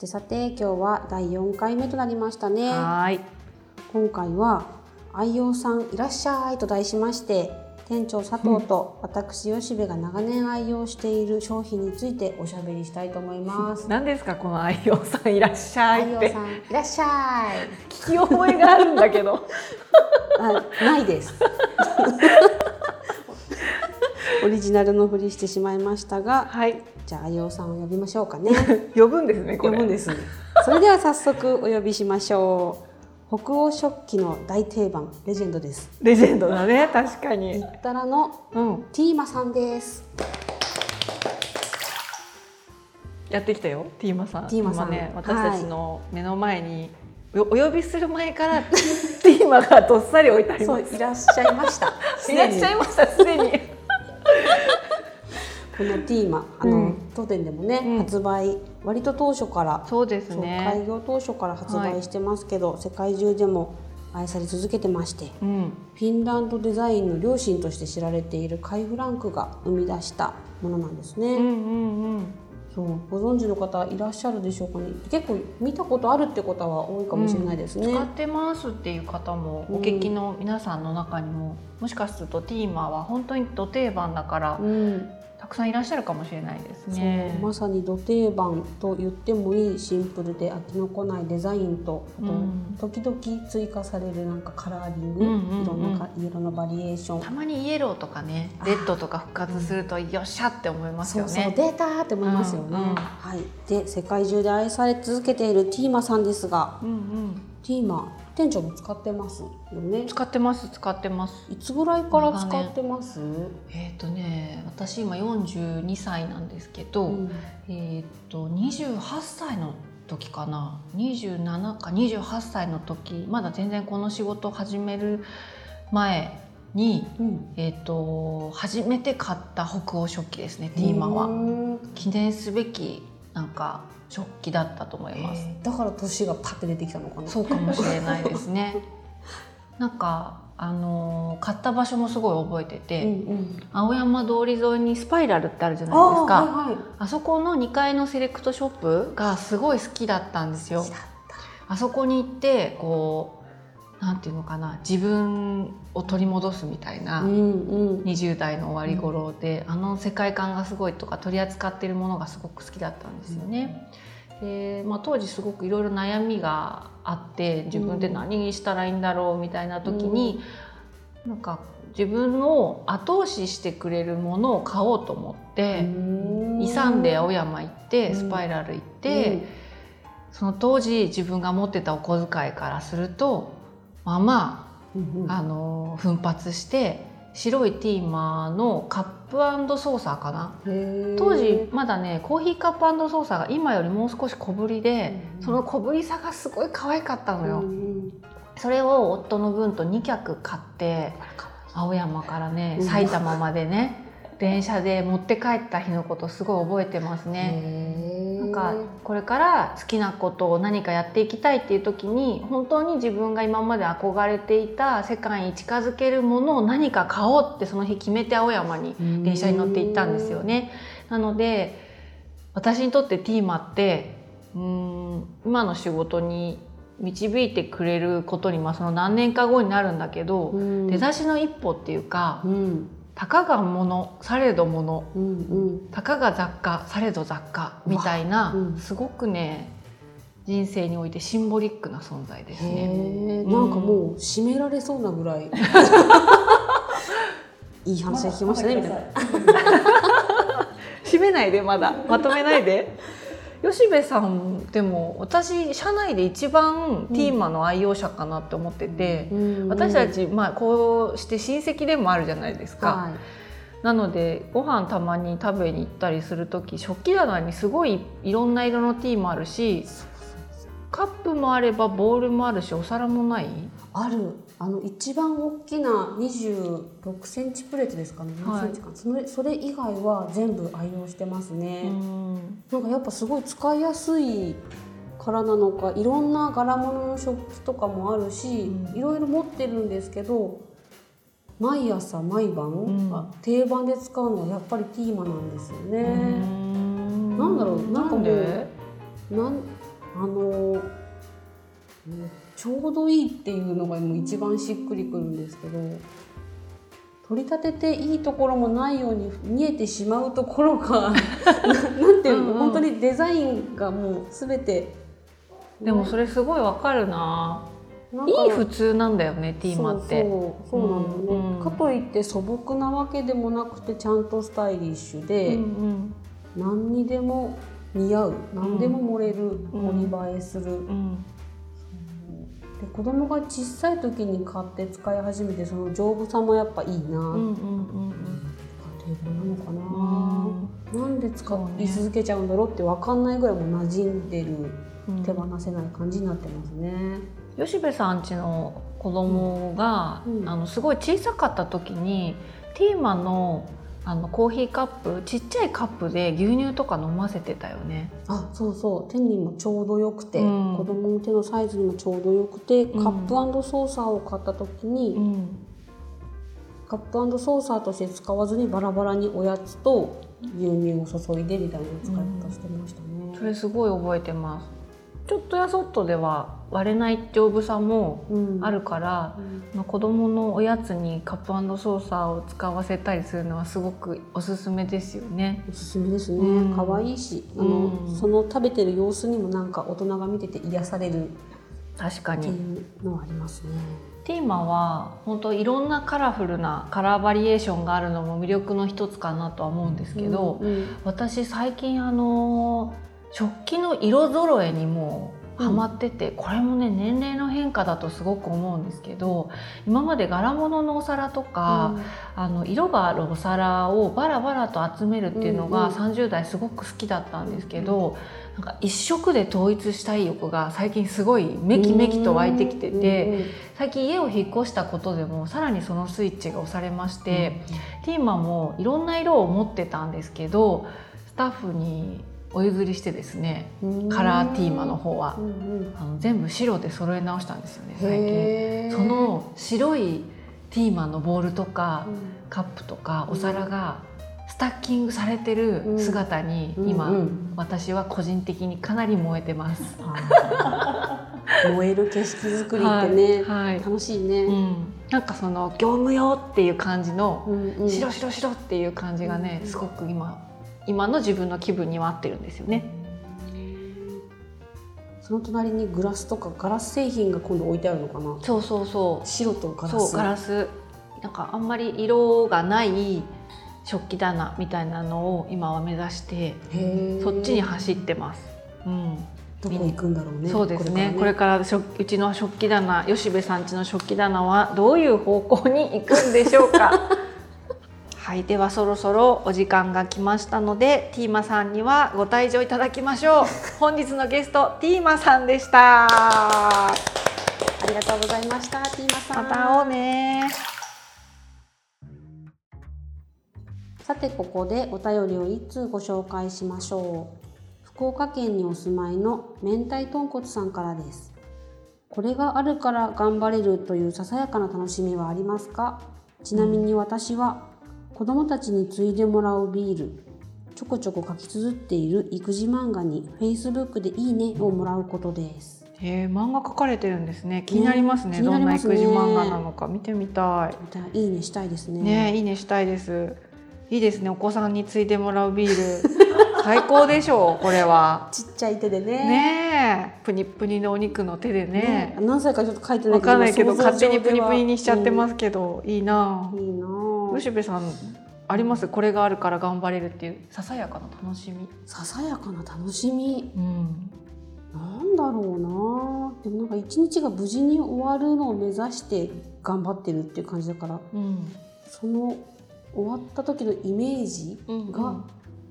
さてさて今日は第4回目となりましたね。はい。今回は愛用さんいらっしゃいと題しまして店長佐藤と私吉部が長年愛用している商品についておしゃべりしたいと思います。何ですかこの愛用さんいらっしゃい愛用さんいらっしゃい。聞き覚えがあるんだけど。あないです オリジナルのふりしてしまいましたがはい。じゃあ愛用さんを呼びましょうかね。呼ぶんですね呼ぶんです。それでは早速お呼びしましょう。北欧食器の大定番レジェンドです。レジェンドだね確かいに。ったらのうん。ティーマさんです。やってきたよティーマさん。ティーマさん。今ねはい私たちの目の前に、おお呼びする前から ティーマがどっさり置いてあります。いらっしゃいました。いらっしゃいましたすでにこのティーマあの、うん。当店でもね、うん。発売割と当初からそうですそう開ね業当初から発売してますけど、世界中でも愛され続けてましてうん。フィンランドデザインの両親として知られているカイ・フランクが生み出したものなんですね、うんうんうん。そう。ご存知の方いらっしゃるでしょうかね？結構見たことあるって方は多いかもしれないですね、使ってますっていう方も、うん。お聞きの皆さんの中にももしかするとティーマは本当にド定番だから、うんたくさんいらっしゃるかもしれないですそうね。まさにド定番と言ってもいいシンプルで飽きのこないデザインとあと、うん。時々追加されるなんかカラーリング、うんうんうん。いろんなか色のバリエーション。たまにイエローとかねレッドとか復活するとよっしゃって思いますそうそうよね。データーって思いますよね、うんうん。はい。で世界中で愛され続けているティーマさんですがうんうん。ティーマ店長も使ってますよね。使ってます使ってます。いつぐらいから使ってます、えっ、とね私今42歳なんですけど、うん。えっ、と28歳の時かな。27か28歳の時まだ全然この仕事を始める前に、うん。えっと初めて買った北欧食器ですねティーマは。は記念すべきなんか食器だったと思います。だから年がパッて出てきたのかなそうかもしれないですね。なんかあの買った場所もすごい覚えてて、うんうん青山通り沿いにスパイラルってあるじゃあないですか。ーはいはいあそこの2階のセレクトショップがすごい好きだったんですよ。あそこに行ってこうなんていうのかな自分を取り戻すみたいな、うんうん。20代の終わり頃で、あの世界観がすごいとか取り扱ってるものがすごく好きだったんですよね。でまあ、当時すごくいろいろ悩みがあって自分で何にしたらいいんだろうみたいな時に、なんか自分を後押ししてくれるものを買おうと思って、勇ん。で青山行ってうん。スパイラル行って、その当時自分が持ってたお小遣いからするとまあまうんうん。あ、あの奮発して白いティーマーのカップソーサーかな。当時まだねコーヒーカップソーサーが今よりもう少し小ぶりで、うんその小ぶりさがすごい可愛かったのよ、うんそれを夫の分と2脚買って青山からねうん。埼玉までね電車で持って帰った日のことすごい覚えてますね。かこれから好きなことを何かやっていきたいっていう時に本当に自分が今まで憧れていた世界に近づけるものを何か買おうってその日決めて青山に電車に乗って行ったんですよね。なので私にとってティーマってうーん今の仕事に導いてくれることに、まあ、その何年か後になるんだけど、うん。出だしの一歩っていうかうんたかが物されど物うんうん。たかが雑貨されど雑貨みたいな、うん。すごくね人生においてシンボリックな存在ですね。なんかもう締められそうなぐらい。いい話が聞きましたねみたいな。締めないでまだ。まとめないで吉部さんでも私社内で一番ティーマの愛用者かなって思ってて、私たち、まあ、こうして親戚でもあるじゃないですか。はい。なのでご飯たまに食べに行ったりする時食器棚にすごいいろんな色のティーもあるしカップもあればボールもあるしお皿もない？あるあの一番大きな26センチプレートですかね、はい。それそれ以外は全部愛用してますね、うん。なんかやっぱすごい使いやすいからなのかいろんな柄物の食器とかもあるし、うん。いろいろ持ってるんですけど毎朝毎晩、うんあ定番で使うのはやっぱりティーマなんですよね。うん。なんだろうなんかもうで？なんあのうんちょうどいいっていうのがもう一番しっくりくるんですけど取り立てていいところもないように見えてしまうところが ななんていうの、うんうん。本当にデザインがもう全て。でもそれすごいわかるな。いい普通なんだよねティーマって。そうそうそうなのね、うんうんかといって素朴なわけでもなくてちゃんとスタイリッシュで、うん何にでも似合う何でも盛れる、うん。盛り映えする、うんうんで子供が小さい時に買って使い始めてその丈夫さもやっぱいいな、うんうんうん定番なのかうん。な、なんで使い続けちゃうんだろうって分かんないぐらいもう馴染んでる、うん。手放せない感じになってますね。吉部さん家の子供が、うん。あのすごい小さかった時にティーマのあのコーヒーカップちっちゃいカップで牛乳とか飲ませてたよね。あそうそう手にもちょうどよくて、うん子供の手のサイズにもちょうどよくて、うんカップソーサーを買った時に、ん、カップソーサーとして使わずにバラバラにおやつと牛乳を注いでみたいな使い方してましたね。それすごい覚えてます。ちょっとやそっとでは割れない丈夫さもうん。あるから、うん。まあ子供のおやつにカップソーサーを使わせたりするのはすごくおすすめですよね。おすすめですね。うん。可愛、いしあの、うん。その食べてる様子にもなんか大人が見てて癒される。確かっていに。うのはありますね。ティーマは本当いろんなカラフルなカラーバリエーションがあるのも魅力の一つかなとは思うんですけど、うんうん。私最近あの食器の色揃えにもハマってて、これもね年齢の変化だとすごく思うんですけど今まで柄物のお皿とか、あの色があるお皿をバラバラと集めるっていうのがうんうん30代すごく好きだったんですけど、なんか一色で統一したい欲が最近すごいめきめきと湧いてきてて、うんうん最近家を引っ越したことでもさらにそのスイッチが押されまして、ティーマもいろんな色を持ってたんですけどスタッフにお譲りしてですねうん。カラーティーマの方はうんうん。あの全部白で揃え直したんですよね最近。その白いティーマのボールとかうん。カップとかお皿がスタッキングされてる姿にうん今、うん。うん私は個人的にかなり燃えてます。燃える景色作りってね、はい。はい。楽しいね。うん、なんかその業務用っていう感じのうんうん。白白白っていう感じがねうん。すごく今今の自分の気分には合ってるんですよね。その隣にグラスとかガラス製品が今度置いてあるのかな？そうそうそう白とガラス。そうガラスなんかあんまり色がない食器棚みたいなのを今は目指してそっちに走ってます。うん、どこ行くんだろうね。そうですね。これれから食うちの食器棚、吉部さんちの食器棚はどういう方向に行くんでしょうか？はい、ではそろそろお時間が来ましたので、ティーマさんにはご退場いただきましょう。本日のゲスト、ティーマさんでした。ありがとうございました。ティーマさん。また会おうね。さてここでお便りを一通ご紹介しましょう福岡県にお住まいの明太豚骨さんからですこれがあるから頑張れるというささやかな楽しみはありますか？ちなみに私は子供たちに継いでもらうビールちょこちょこ書き綴っている育児漫画に Facebook でいいねをもらうことですえー、漫画描かれてるんですね。気になりますね。ねどななんりますね育児漫画なのか見てみたい。いいねしたいですねね、いいねしたいです。いいですね。お子さんに継いでもらうビール、最高でしょう。これは。ちっちゃい手でねねえ、プニプニのお肉の手でね。何歳かちょっと書いてないわかんないけど、勝手にプニプニにしちゃってますけど、いいなうんいいなあ吉部さん。あります？これがあるから頑張れるっていうささやかな楽しみ。ささやかな楽しみ？うん。なんだろうなでもなんか一日が無事に終わるのを目指して頑張ってるっていう感じだからうん。その終わった時のイメージが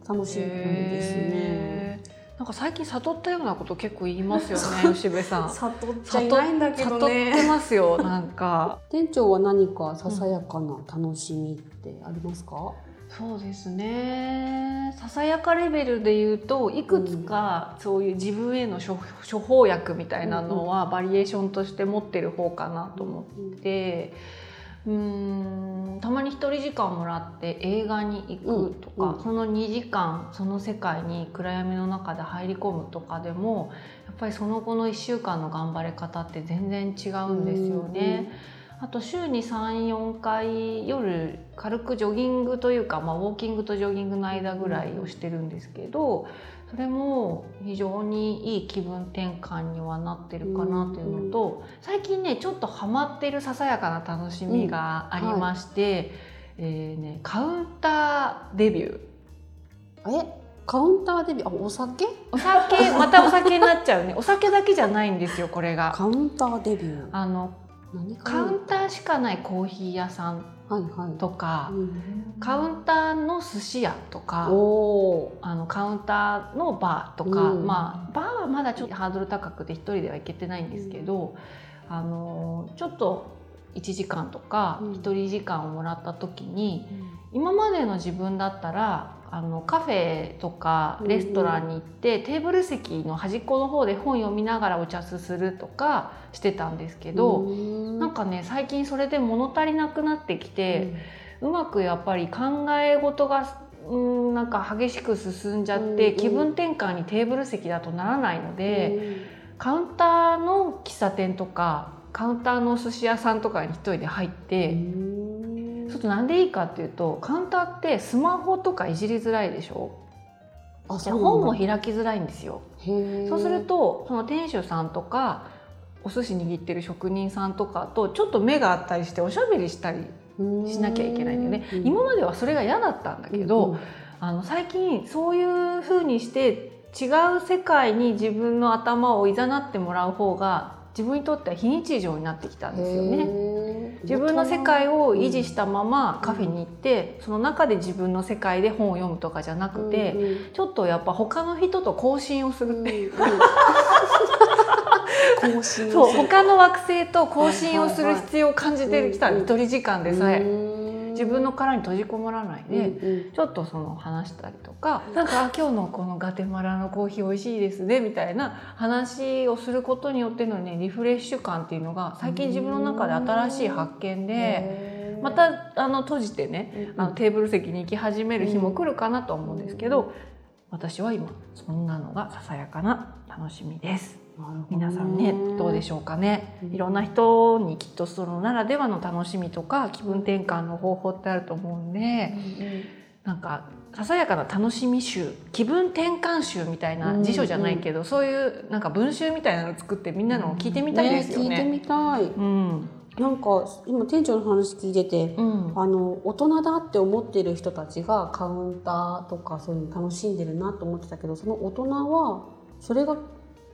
楽しみですね。へーなんか最近悟ったようなこと結構言いますよね 吉部さん。悟っちゃいないんだけど悟ってねますよなんか。店長は何かささやかな楽しみってありますか、そうですね。ささやかレベルで言うといくつかそういう自分への処処方薬みたいなのはバリエーションとして持ってる方かなと思って。うーんたまに一人時間もらって映画に行くとか、うんうん。その2時間その世界に暗闇の中で入り込むとかでもやっぱりその後の1週間の頑張れ方って全然違うんですよね。あと週に34回夜軽くジョギングというか、まあ、ウォーキングとジョギングの間ぐらいをしてるんですけどそれも非常にいい気分転換にはなってるかなというのと最近ねちょっとハマってるささやかな楽しみがありまして、えーね、カウンターデビュー。え？カウンターデビュー？あお酒？お酒またお酒になっちゃうね。お酒だけじゃないんですよこれが。カウンターデビュー。あの何カウンターしかないコーヒー屋さんとか、うん。カウンターの寿司屋とかおあのカウンターのバーとか、うん。まあバーはまだちょっとハードル高くて一人では行けてないんですけど、あのちょっと1時間とかうん。1人時間をもらった時に、今までの自分だったらあのカフェとかレストランに行って、テーブル席の端っこの方で本読みながらお茶すするとかしてたんですけど、なんかね最近それで物足りなくなってきて、うまくやっぱり考え事がうんなんか激しく進んじゃって、気分転換にテーブル席だとならないので、カウンターの喫茶店とかカウンターのお寿司屋さんとかに一人で入って、ちょっとなんでいいかっていうとカウンターってスマホとかいじりづらいでしょ？あで本も開きづらいんですよ。へそうするとその店主さんとかお寿司握ってる職人さんとかとちょっと目があったりしておしゃべりしたりしなきゃいけないんだよね。今まではそれが嫌だったんだけど、あの最近そういう風にして違う世界に自分の頭をいざなってもらう方が自分にとっては非日常になってきたんですよね。ね自分の世界を維持したままカフェに行って、その中で自分の世界で本を読むとかじゃなくて、ちょっとやっぱ他の人と交信をするっていう、更新そう他の惑星と交信をする必要を感じてきたうん。一人時間でさえ自自分の殻に閉じこもらないで、でちょっとその話したりとか、なんかあ今日のこのガテマラのコーヒー美味しいですねみたいな話をすることによってのねリフレッシュ感っていうのが最近自分の中で新しい発見で、またあの閉じてねあのテーブル席に行き始める日も来るかなと思うんですけど、私は今そんなのがささやかな楽しみです。皆さんねどうでしょうかね、うん。いろんな人にきっとそのならではの楽しみとか気分転換の方法ってあると思うんで、なんかささやかな楽しみ集気分転換集みたいな辞書じゃないけど、そういうなんか文集みたいなのを作ってみんなのを聞いてみたいですよね。聞いてみたい。うん。なんか今店長の話聞いててうん。あの大人だって思ってる人たちがカウンターとかそういうの楽しんでるなと思ってたけどその大人はそれが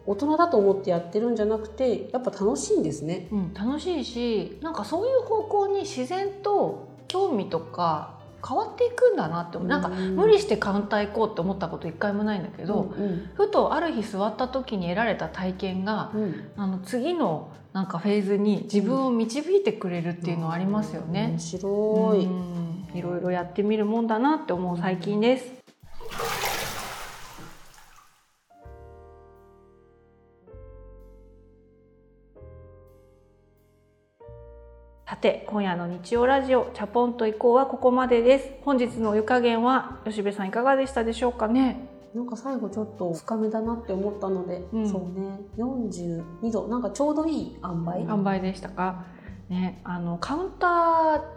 大人だと思ってやってるんじゃなくてやっぱ楽しいんですね。うん、楽しいしなんかそういう方向に自然と興味とか変わっていくんだなって思うなんかうん無理してカウンター行こうって思ったこと一回もないんだけど、うんふとある日座った時に得られた体験がうんあの次のなんかフェーズに自分を導いてくれるっていうのはありますよね面。白い。うんいろいろやってみるもんだなって思う最近です。さて今夜の日曜ラジオチャポンと移行はここまでです。本日のお湯加減は吉部さんいかがでしたでしょうかね？なんか最後ちょっと深めだなって思ったので、うん。そうね。42度。なんかちょうどいい塩梅？塩梅でしたか？ねあのカウンタ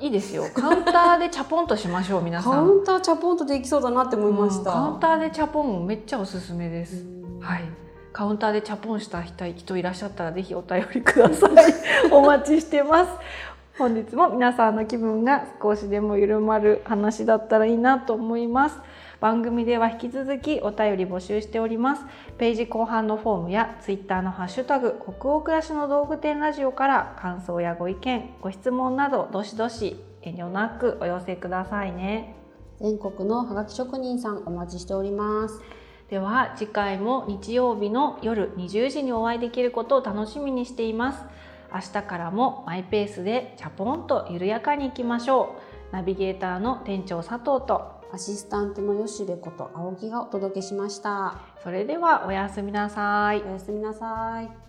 ーいいですよ。カウンターでチャポンとしましょう 皆さん。カウンターチャポンとできそうだなって思いました、うん。カウンターでチャポンめっちゃおすすめです、うん。はい。カウンターでチャポンした人人いらっしゃったらぜひお便りください。お待ちしてます本日も皆さんの気分が少しでも緩まる話だったらいいなと思います。番組では引き続きお便り募集しております。ページ後半のフォームやツイッターのハッシュタグ北欧暮らしの道具店ラジオから感想やご意見ご質問などどしどし遠慮なくお寄せくださいね。全国のハガキ職人さんお待ちしております。では次回も日曜日の夜20時にお会いできることを楽しみにしています明日からもマイペースでチャポンと緩やかにいきましょう。ナビゲーターの店長佐藤とアシスタントの吉部こと青木がお届けしました。それではおやすみなさい。おやすみなさい